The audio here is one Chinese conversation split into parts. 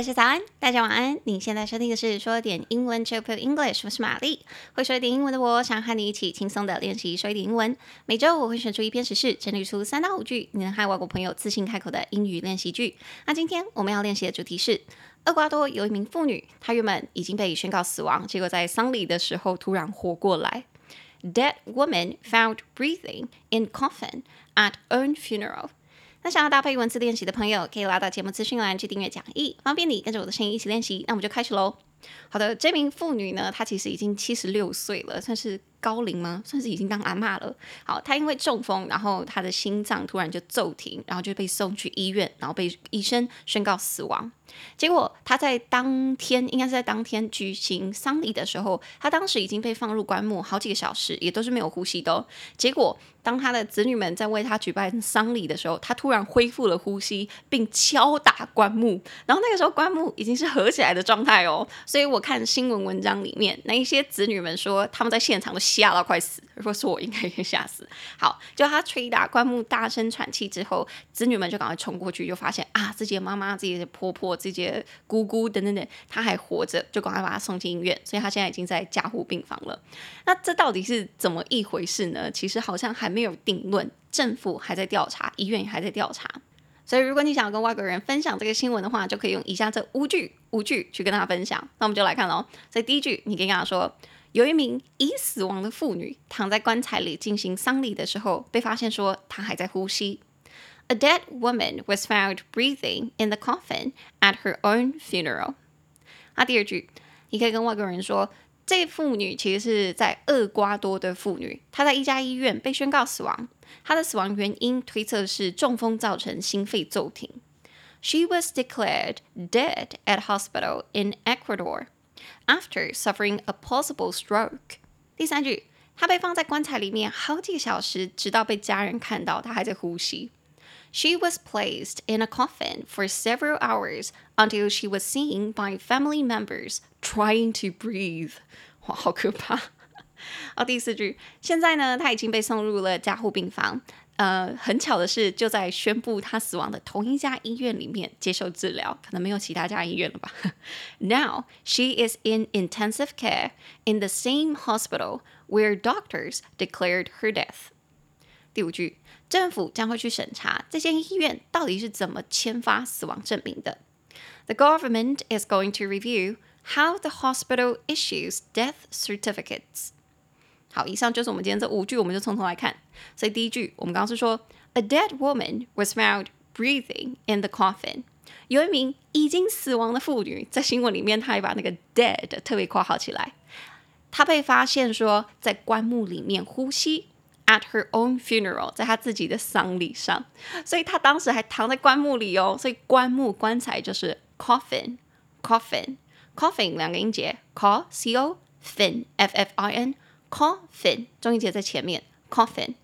大家早安，大家晚安。你现在收听的是说点英文 Chill English，我是玛丽。会说一点英文的我，想和你一起轻松的练习说一点英文。每周我会选出一篇时事，整理出三到五句你能和外国朋友自信开口的英语练习句。那今天我们要练习的主题是：厄瓜多有一名妇女，她原本已经被宣告死亡，结果在丧礼的时候突然活过来。Dead woman found breathing in coffin at own funeral. 那想要搭配文字练习的朋友，可以拉到节目资讯栏去订阅讲义，方便你跟着我的声音一起练习。那我们就开始喽。好的，这名妇女呢，她其实已经七十六岁了，算是高龄吗？算是已经当阿嬷了。好，她因为中风，然后她的心脏突然就骤停，然后就被送去医院，然后被医生宣告死亡。结果她在当天，应该是在当天举行丧礼的时候，她当时已经被放入棺木好几个小时，也都是没有呼吸的。结果当他的子女们在为他举办丧礼的时候，他突然恢复了呼吸，并敲打棺木，然后那个时候棺木已经是合起来的状态哦。所以我看新闻文章里面，那一些子女们说他们在现场都吓到快死，如果是我应该也吓死。好，就他捶打棺木，大声喘气之后，子女们就赶快冲过去，就发现啊，自己的妈妈、自己的婆婆。自己的姑姑等等等，他还活着，就赶快把他送进医院，所以他现在已经在加护病房了。那这到底是怎么一回事呢？其实好像还没有定论，政府还在调查，医院也还在调查。所以如果你想要跟外国人分享这个新闻的话，就可以用以下这五句五句去跟他分享。那我们就来看喽。所以第一句，你可以跟他说，有一名已死亡的妇女躺在棺材里进行丧礼的时候，被发现说她还在呼吸。A dead woman was found breathing in the coffin at her own funeral。那第二句，你可以跟外国人说，这妇女其实是在厄瓜多的妇女，她在一家医院被宣告死亡。她的死亡原因推测是中风造成心肺骤停。She was declared dead at hospital in Ecuador after suffering a possible stroke。第三句，她被放在棺材里面好几个小时，直到被家人看到她还在呼吸。She was placed in a coffin for several hours until she was seen by family members trying to breathe。哇，好可怕！好，第四句，现在呢，她已经被送入了加护病房。呃，很巧的是，就在宣布她死亡的同一家医院里面接受治疗，可能没有其他家医院了吧？Now she is in intensive care in the same hospital where doctors declared her death。 第五句。政府将会去审查这间医院到底是怎么签发死亡证明的。The government is going to review how the hospital issues death certificates。好，以上就是我们今天这五句，我们就从头来看。所以第一句，我们刚刚是说，A dead woman was found breathing in the coffin。有一名已经死亡的妇女，在新闻里面，她还把那个 dead 特别括号起来。她被发现说在棺木里面呼吸。At her own funeral，在她自己的丧礼上，所以她当时还躺在棺木里哦。所以棺木棺材就是 coffin，coffin，coffin 两个音节，co c o fin f f i n coffin 重音节在前面，coffin。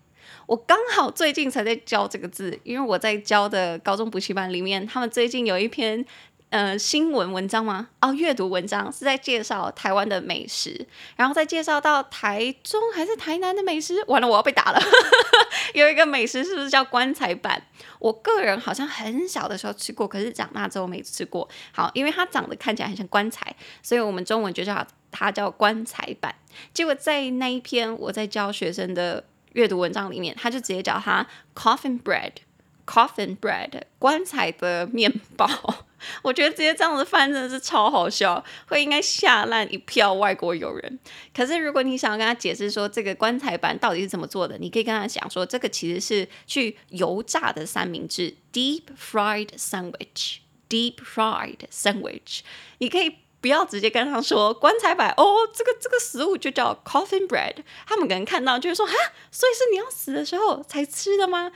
我刚好最近才在教这个字，因为我在教的高中补习班里面，他们最近有一篇。呃，新闻文章吗？哦，阅读文章是在介绍台湾的美食，然后再介绍到台中还是台南的美食。完了，我要被打了。有一个美食是不是叫棺材板？我个人好像很小的时候吃过，可是长大之后没吃过。好，因为它长得看起来很像棺材，所以我们中文就叫它，叫棺材板。结果在那一篇我在教学生的阅读文章里面，他就直接叫它 coffin bread Coffin bread，棺材的面包。我觉得直接这样子翻真的是超好笑，会应该吓烂一票外国友人。可是如果你想要跟他解释说这个棺材板到底是怎么做的，你可以跟他讲说这个其实是去油炸的三明治 （deep fried sandwich），deep fried sandwich。你可以不要直接跟他说棺材板哦，这个这个食物就叫 coffin bread。他们可能看到就是说哈，所以是你要死的时候才吃的吗？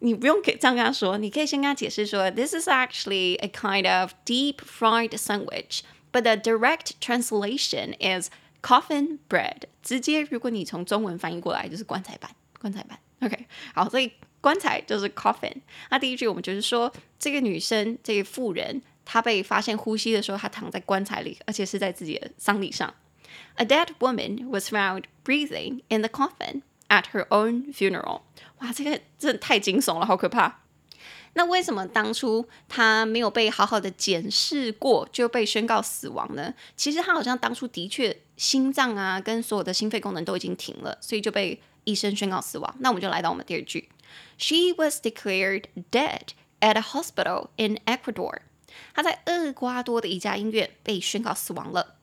你不用给这样跟他说，你可以先跟他解释说，This is actually a kind of deep fried sandwich, but the direct translation is coffin bread。直接，如果你从中文翻译过来，就是棺材板，棺材板。OK，好，所以棺材就是 coffin。那第一句我们就是说，这个女生，这个妇人，她被发现呼吸的时候，她躺在棺材里，而且是在自己的丧礼上。A dead woman was found breathing in the coffin At her own funeral。哇，这个真的太惊悚了，好可怕！那为什么当初他没有被好好的检视过就被宣告死亡呢？其实他好像当初的确心脏啊跟所有的心肺功能都已经停了，所以就被医生宣告死亡。那我们就来到我们第二句：She was declared dead at a hospital in Ecuador。她在厄瓜多的一家医院被宣告死亡了。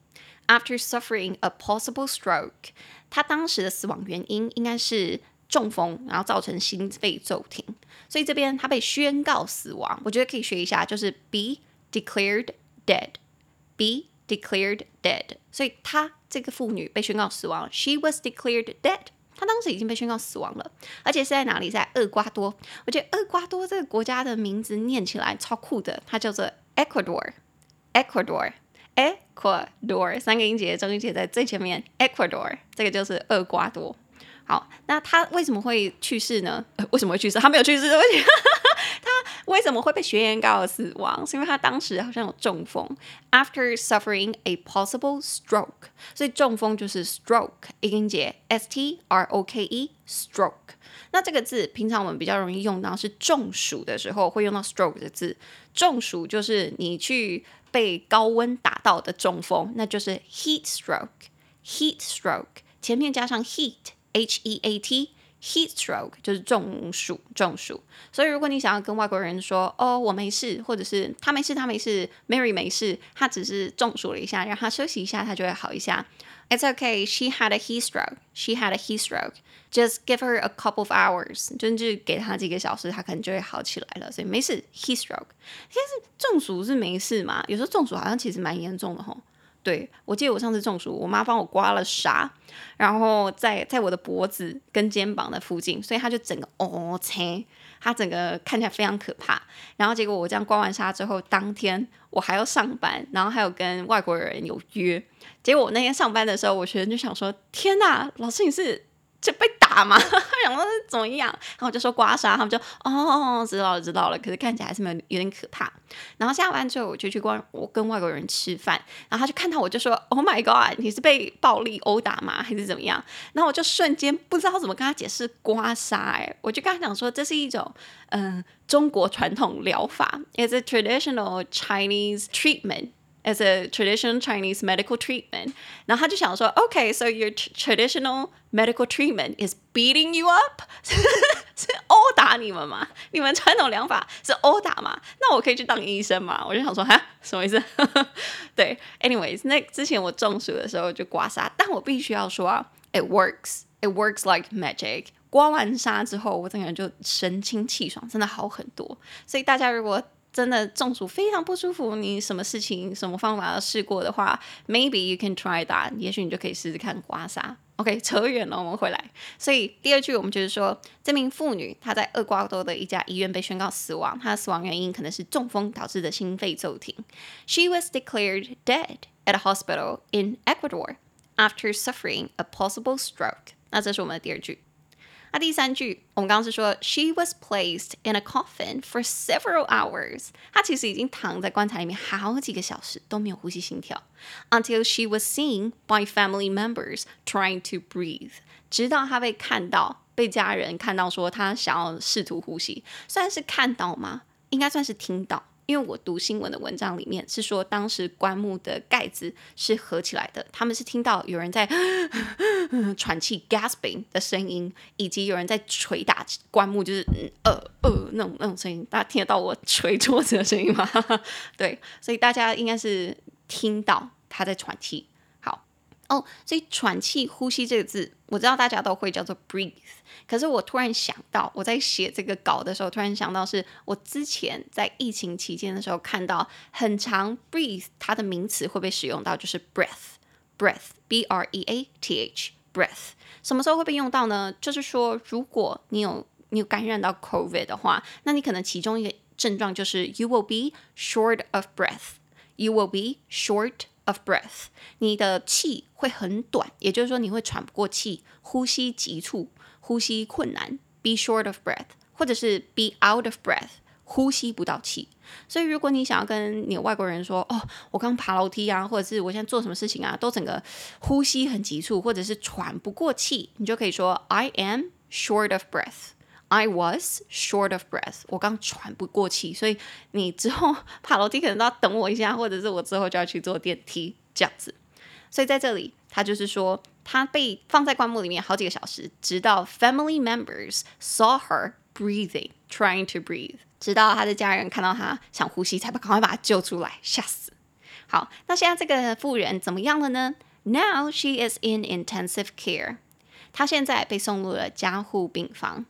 After suffering a possible stroke，她当时的死亡原因应该是。中风，然后造成心肺骤停，所以这边他被宣告死亡。我觉得可以学一下，就是 be declared dead，be declared dead。所以她这个妇女被宣告死亡，she was declared dead。她当时已经被宣告死亡了，而且是在哪里？在厄瓜多。我觉得厄瓜多这个国家的名字念起来超酷的，它叫做 Ecuador，Ecuador Ecuador 三个音节，中音节在最前面，Ecuador，这个就是厄瓜多。好，那他为什么会去世呢？为什么会去世？他没有去世，对不起。为什么会被学员告死亡？是因为他当时好像有中风，after suffering a possible stroke。所以中风就是 stroke，音节，s t r o k e，stroke。那这个字平常我们比较容易用到是中暑的时候会用到 stroke 的字。中暑就是你去被高温打到的中风，那就是 heat stroke，heat stroke，前面加上 heat。H E A T heat stroke 就是中暑，中暑。所以如果你想要跟外国人说，哦，我没事，或者是他没事，他没事，Mary 没事，他只是中暑了一下，让他休息一下，他就会好一下。It's okay. She had a heat stroke. She had a heat stroke. Just give her a couple of hours. 就是给他几个小时，他可能就会好起来了。所以没事，heat stroke。但是中暑是没事嘛？有时候中暑好像其实蛮严重的吼。对，我记得我上次中暑，我妈帮我刮了痧，然后在在我的脖子跟肩膀的附近，所以它就整个哦切，它整个看起来非常可怕。然后结果我这样刮完痧之后，当天我还要上班，然后还有跟外国人有约。结果我那天上班的时候，我学生就想说：“天哪，老师你是？”就被打嘛，想说是怎么样，然后我就说刮痧，他们就哦，知道了知道了，可是看起来还是没有有点可怕。然后下班之后我就去跟我跟外国人吃饭，然后他就看到我就说 Oh my God，你是被暴力殴打吗？还是怎么样？然后我就瞬间不知道怎么跟他解释刮痧，哎，我就跟他讲说这是一种嗯、呃、中国传统疗法，It's a traditional Chinese treatment。As a traditional Chinese medical treatment，然后他就想说，OK，so your traditional medical treatment is beating you up，是殴打你们吗？你们传统疗法是殴打吗？那我可以去当医生吗？我就想说，哈，什么意思？对，anyways，那之前我中暑的时候就刮痧，但我必须要说啊，it works，it works like magic。刮完痧之后，我整个人就神清气爽，真的好很多。所以大家如果 真的中暑非常不舒服，你什么事情、什么方法都试过的话，maybe you can try that。也许你就可以试试看刮痧。OK，扯远了，我们回来。所以第二句我们就是说，这名妇女她在厄瓜多的一家医院被宣告死亡，她的死亡原因可能是中风导致的心肺骤停。She was declared dead at a hospital in Ecuador after suffering a possible stroke。那这是我们的第二句。那第三句，我们刚刚是说，She was placed in a coffin for several hours。她其实已经躺在棺材里面好几个小时都没有呼吸心跳，until she was seen by family members trying to breathe。直到她被看到，被家人看到说她想要试图呼吸，算是看到吗？应该算是听到。因为我读新闻的文章里面是说，当时棺木的盖子是合起来的，他们是听到有人在 喘气 的声音，以及有人在捶打棺木，就是呃呃那种那种声音。大家听得到我 捶桌子的声音吗？对，所以大家应该是听到他在喘气。哦，所以喘气、呼吸这个字，我知道大家都会叫做 breathe。可是我突然想到，我在写这个稿的时候，突然想到是我之前在疫情期间的时候看到很长 breathe，它的名词会被使用到，就是 breath，breath，b r e a t h，breath。什么时候会被用到呢？就是说，如果你有你有感染到 COVID 的话，那你可能其中一个症状就是 you will be short of breath，you will be short。Of breath，你的气会很短，也就是说你会喘不过气，呼吸急促，呼吸困难，be short of breath，或者是 be out of breath，呼吸不到气。所以如果你想要跟你外国人说，哦，我刚爬楼梯啊，或者是我现在做什么事情啊，都整个呼吸很急促，或者是喘不过气，你就可以说 I am short of breath。I was short of breath，我刚喘不过气，所以你之后 爬楼梯可能都要等我一下，或者是我之后就要去坐电梯这样子。所以在这里，他就是说，他被放在棺木里面好几个小时，直到 family members saw her breathing, trying to breathe，直到他的家人看到他想呼吸，才把赶快把他救出来，吓死。好，那现在这个妇人怎么样了呢？Now she is in intensive care，她现在被送入了加护病房。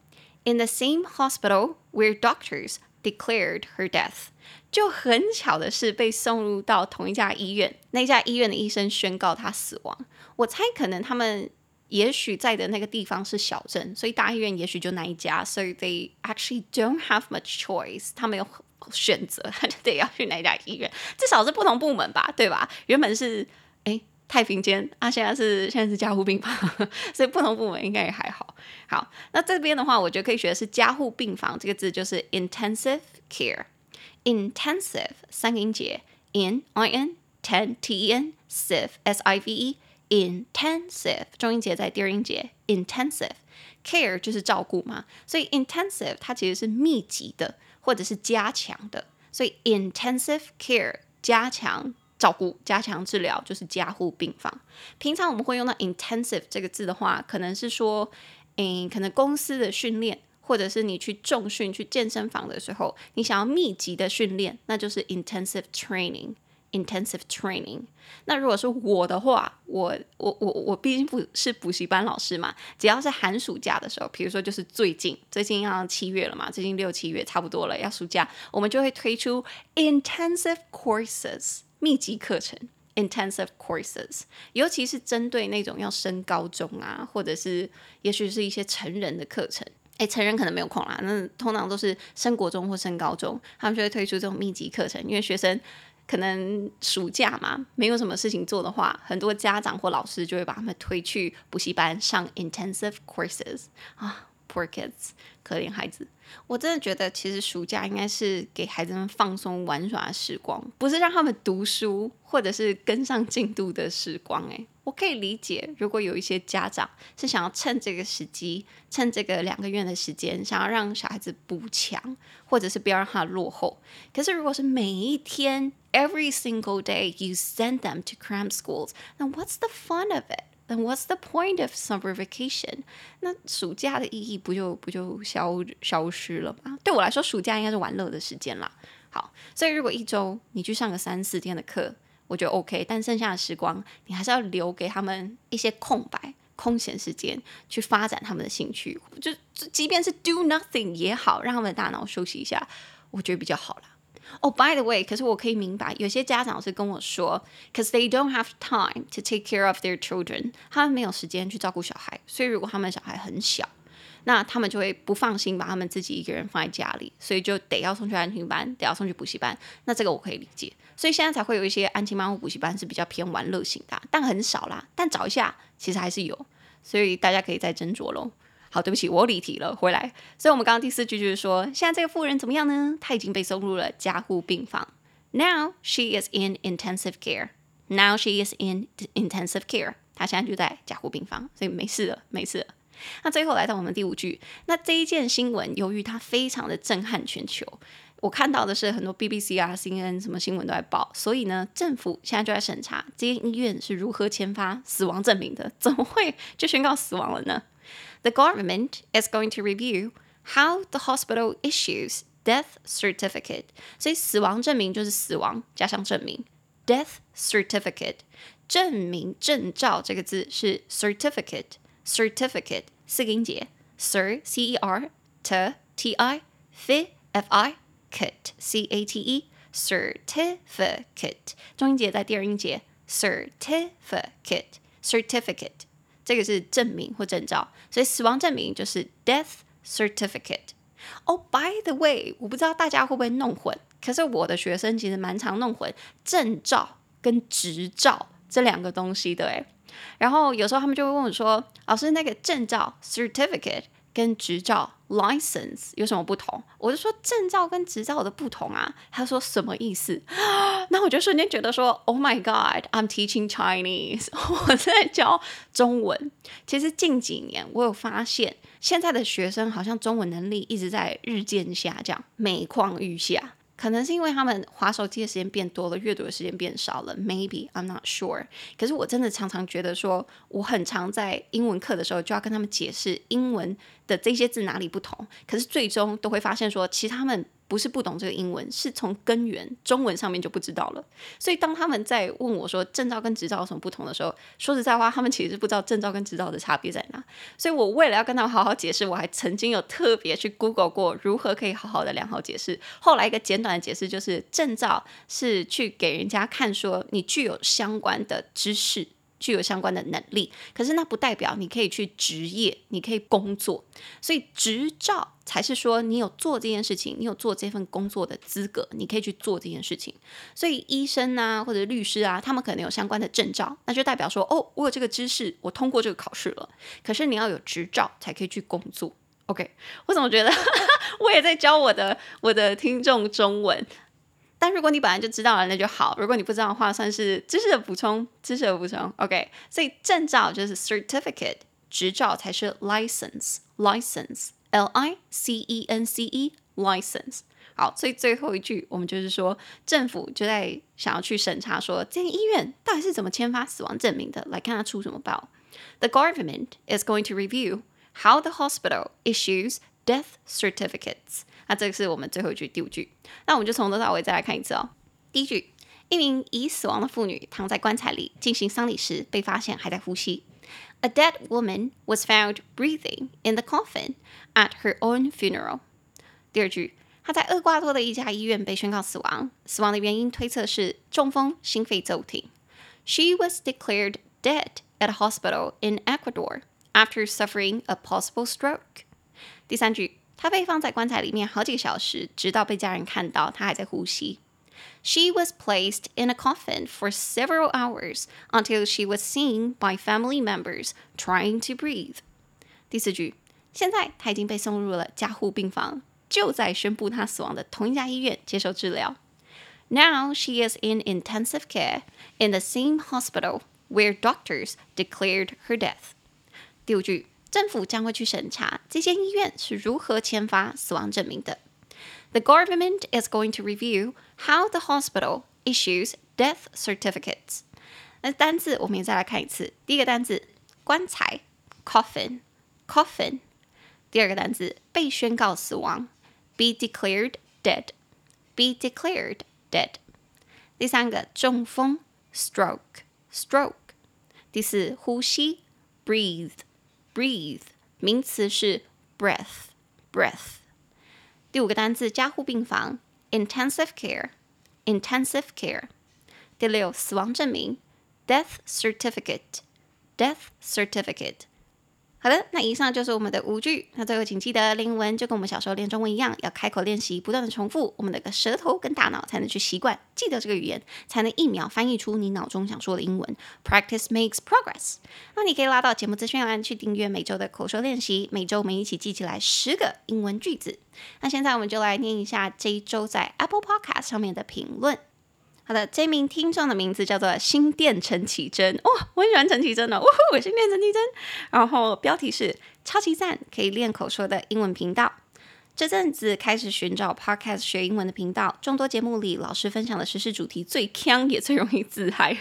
In the same hospital where doctors declared her death，就很巧的是被送入到同一家医院，那家医院的医生宣告她死亡。我猜可能他们也许在的那个地方是小镇，所以大医院也许就那一家，所以 they actually don't have much choice，他没有选择，他就得要去哪家医院，至少是不同部门吧，对吧？原本是诶。太平间啊，现在是现在是加护病房，所以不同部门应该也还好。好，那这边的话，我觉得可以学的是加护病房这个字，就是 intensive care。intensive 三个音节，in i n ten t e n sive s i v e intensive 重音节在第二音节 intensive care 就是照顾嘛，所以 intensive 它其实是密集的或者是加强的，所以 intensive care 加强。照顾、加强治疗就是加护病房。平常我们会用到 intensive 这个字的话，可能是说，嗯，可能公司的训练，或者是你去重训、去健身房的时候，你想要密集的训练，那就是 intensive training。intensive training。那如果是我的话，我我我我毕竟不是补习班老师嘛，只要是寒暑假的时候，比如说就是最近，最近要七月了嘛，最近六七月差不多了，要暑假，我们就会推出 intensive courses。密集课程 （intensive courses），尤其是针对那种要升高中啊，或者是也许是一些成人的课程。诶，成人可能没有空啦，那通常都是升国中或升高中，他们就会推出这种密集课程。因为学生可能暑假嘛，没有什么事情做的话，很多家长或老师就会把他们推去补习班上 intensive courses 啊。Poor kids，可怜孩子。我真的觉得，其实暑假应该是给孩子们放松玩耍的时光，不是让他们读书或者是跟上进度的时光。诶，我可以理解，如果有一些家长是想要趁这个时机，趁这个两个月的时间，想要让小孩子补强，或者是不要让他落后。可是，如果是每一天，every single day you send them to cram schools，那 what's the fun of it？Then what's the point of summer vacation？那暑假的意义不就不就消消失了吗？对我来说，暑假应该是玩乐的时间啦。好，所以如果一周你去上个三四天的课，我觉得 OK。但剩下的时光，你还是要留给他们一些空白、空闲时间，去发展他们的兴趣。就即便是 do nothing 也好，让他们的大脑休息一下，我觉得比较好啦。哦、，By the way，可是我可以明白，有些家长是跟我说，cause they don't have time to take care of their children，他们没有时间去照顾小孩，所以如果他们小孩很小，那他们就会不放心把他们自己一个人放在家里，所以就得要送去安亲班，得要送去补习班。那这个我可以理解，所以现在才会有一些安亲班或补习班是比较偏玩乐型的，但很少啦，但找一下其实还是有，所以大家可以再斟酌喽。好，对不起，我离题了，回来。所以，我们刚刚第四句就是说，现在这个妇人怎么样呢？她已经被送入了加护病房。Now she is in intensive care. Now she is in intensive care. 她现在就在加护病房，所以没事了，没事了。那最后来到我们第五句，那这一件新闻由于它非常的震撼全球，我看到的是很多 BBC 啊、CNN 什么新闻都在报，所以呢，政府现在就在审查这间医院是如何签发死亡证明的，怎么会就宣告死亡了呢 ？The government is going to review how the hospital issues death certificate. 所以死亡证明就是死亡加上证明，death certificate 证明证照这个字是 certificate certificate 四个音节，cer c e r t t i f f i c a t c a t e certificate 中音节在第二音节 certificate certificate 这个是证明或证照，所以死亡证明就是 death certificate。哦，by the way，我不知道大家会不会弄混，可是我的学生其实蛮常弄混证照跟执照这两个东西的诶。然后有时候他们就会问我说：“老师，那个证照 certificate 跟执照 license 有什么不同？我就说证照跟执照的不同啊。他说什么意思？那我就瞬间觉得说，Oh my God，I'm teaching Chinese，我在教中文。其实近几年我有发现，现在的学生好像中文能力一直在日渐下降，每况愈下。可能是因为他们滑手机的时间变多了，阅读的时间变少了。Maybe I'm not sure。可是我真的常常觉得说，我很常在英文课的时候就要跟他们解释英文的这些字哪里不同。可是最终都会发现说，其实他们。不是不懂这个英文，是从根源中文上面就不知道了。所以当他们在问我说证照跟执照有什么不同的时候，说实在话，他们其实是不知道证照跟执照的差别在哪。所以我为了要跟他们好好解释，我还曾经有特别去 Google 过如何可以好好的良好解释。后来一个简短的解释就是，证照是去给人家看说你具有相关的知识。具有相关的能力，可是那不代表你可以去执业，你可以工作。所以执照才是说你有做这件事情，你有做这份工作的资格，你可以去做这件事情。所以医生啊，或者律师啊，他们可能有相关的证照，那就代表说，哦，我有这个知识，我通过这个考试了。可是你要有执照才可以去工作。OK，我怎么觉得 我也在教我的我的听众中文？但如果你本来就知道了，那就好。如果你不知道的话，算是知识的补充，知识的补充。OK，所以证照就是 certificate，执照才是 license，license，L I C E N C E，license。好，所以最后一句我们就是说，政府就在想要去审查说，这间医院到底是怎么签发死亡证明的，来看他出什么包。The government is going to review how the hospital issues death certificates. 那这个是我们最后一句第五句，那我们就从头到尾再来看一次哦。第一句，一名已死亡的妇女躺在棺材里进行丧礼时，被发现还在呼吸。A dead woman was found breathing in the coffin at her own funeral。第二句，她在厄瓜多的一家医院被宣告死亡，死亡的原因推测是中风、心肺骤停。She was declared dead at a hospital in Ecuador after suffering a possible stroke。第三句。 她被放在棺材里面好几个小时，直到被家人看到她还在呼吸。She was placed in a coffin for several hours until she was seen by family members trying to breathe。第四句，现在她已经被送入了加护病房，就在宣布她死亡的同一家医院接受治疗。Now she is in intensive care in the same hospital where doctors declared her death。第五句。 政府将会去审查这间医院是如何签发死亡证明的。The government is going to review how the hospital issues death certificates。那单字我们也再来看一次。第一个单字棺材 coffin，coffin。第二个单字被宣告死亡 be declared dead，be declared dead。第三个中风 stroke，stroke。第四呼吸 breathe。 Breathe，名词是 breath，breath。第五个单词加护病房 intensive care，intensive care。第六死亡证明 death certificate，death certificate。 好的，那以上就是我们的五句。那最后请记得英文就跟我们小时候练中文一样，要开口练习，不断的重复，我们的个舌头跟大脑才能去习惯记得这个语言，才能一秒翻译出你脑中想说的英文。Practice makes progress。那你可以拉到节目资讯栏去订阅每周的口说练习，每周我们一起记起来十个英文句子。那现在我们就来念一下这一周在 Apple Podcast 上面的评论。好的，这名听众的名字叫做心电陈绮贞，哇、哦，我很喜欢陈绮贞的，哇，我心电陈绮贞。然后标题是超级赞，可以练口说的英文频道。这阵子开始寻找 podcast 学英文的频道，众多节目里，老师分享的时事主题最锵，也最容易自嗨，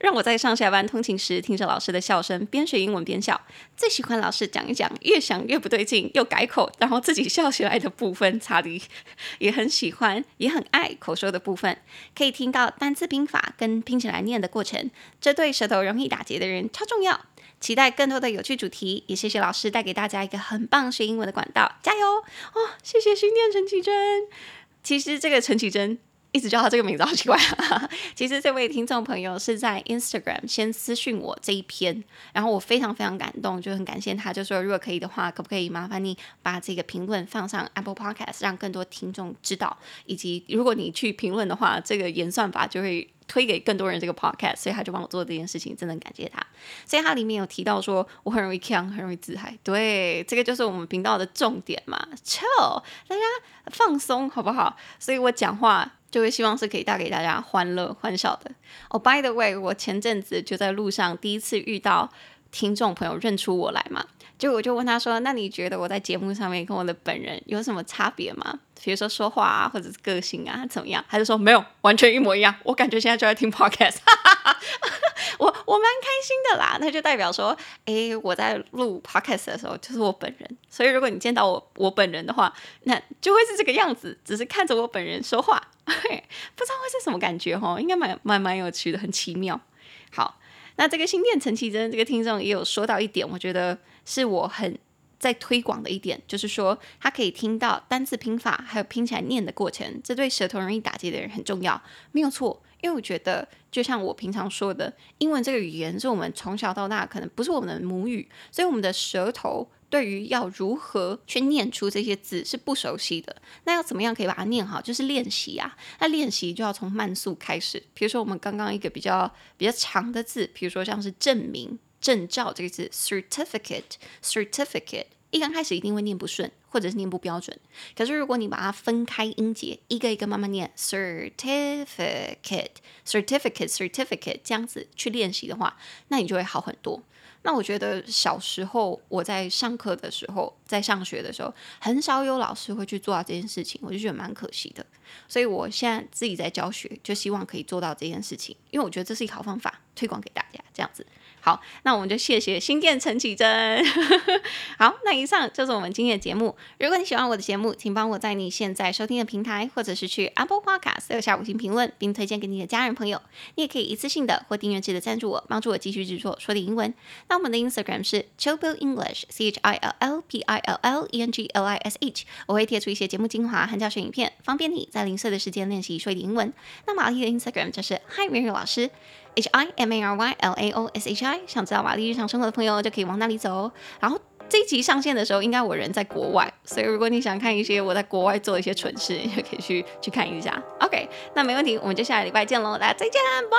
让我在上下班通勤时听着老师的笑声，边学英文边笑。最喜欢老师讲一讲，越想越不对劲，又改口，然后自己笑起来的部分，查理也很喜欢，也很爱口说的部分，可以听到单字拼法跟拼起来念的过程，这对舌头容易打结的人超重要。期待更多的有趣主题，也谢谢老师带给大家一个很棒学英文的管道，加油哦！谢谢新店陈绮贞。其实这个陈绮贞一直叫他这个名字好奇怪啊。其实这位听众朋友是在 Instagram 先私讯我这一篇，然后我非常非常感动，就很感谢他，就说如果可以的话，可不可以麻烦你把这个评论放上 Apple Podcast，让更多听众知道，以及如果你去评论的话，这个演算法就会。推给更多人这个 podcast，所以他就帮我做这件事情，真的感谢他。所以他里面有提到说我很容易呛，很容易自嗨，对，这个就是我们频道的重点嘛笑大家放松好不好？所以我讲话就会希望是可以带给大家欢乐欢笑的。哦、oh，by the way，我前阵子就在路上第一次遇到听众朋友认出我来嘛。就我就问他说：“那你觉得我在节目上面跟我的本人有什么差别吗？比如说说话啊，或者是个性啊，怎么样？”他就说：“没有，完全一模一样。”我感觉现在就在听 podcast，我我蛮开心的啦。那就代表说，诶，我在录 podcast 的时候就是我本人。所以如果你见到我我本人的话，那就会是这个样子，只是看着我本人说话，不知道会是什么感觉齁？应该蛮蛮蛮有趣的，很奇妙。好。那这个新店陈綺贞这个听众也有说到一点，我觉得是我很在推广的一点，就是说他可以听到单字拼法，还有拼起来念的过程，这对舌头容易打结的人很重要，没有错。因为我觉得，就像我平常说的，英文这个语言是我们从小到大可能不是我们的母语，所以我们的舌头。对于要如何去念出这些字是不熟悉的，那要怎么样可以把它念好？就是练习啊。那练习就要从慢速开始。比如说我们刚刚一个比较比较长的字，比如说像是证明、证照这个字，certificate，certificate，一刚开始一定会念不顺，或者是念不标准。可是如果你把它分开音节，一个一个慢慢念，certificate，certificate，certificate，这样子去练习的话，那你就会好很多。那我觉得小时候我在上课的时候，在上学的时候，很少有老师会去做到这件事情，我就觉得蛮可惜的。所以我现在自己在教学，就希望可以做到这件事情，因为我觉得这是一个好方法，推广给大家这样子。好，那我们就谢谢新店陈綺贞。好，那以上就是我们今天的节目。如果你喜欢我的节目，请帮我在你现在收听的平台，或者是去 Apple Podcast 留下五星评论，并推荐给你的家人朋友。你也可以一次性的或订阅制的赞助我，帮助我继续制作说点英文。那我们的 Instagram 是 Chill English C H I L L P I L L E N G L I S H，。我会贴出一些节目精华和教学影片，方便你在零碎的时间练习说点英文。那玛丽的 Instagram 就是 Hi Mary 老师。hi m a r y l a o s hi 想知道瓦力日常生活的朋友就可以往那里走然后这一集上线的时候应该我人在国外所以如果你想看一些我在国外做的一些蠢事也可以去去看一下。Ok 那没问题我们就下个礼拜见喽大家再见拜。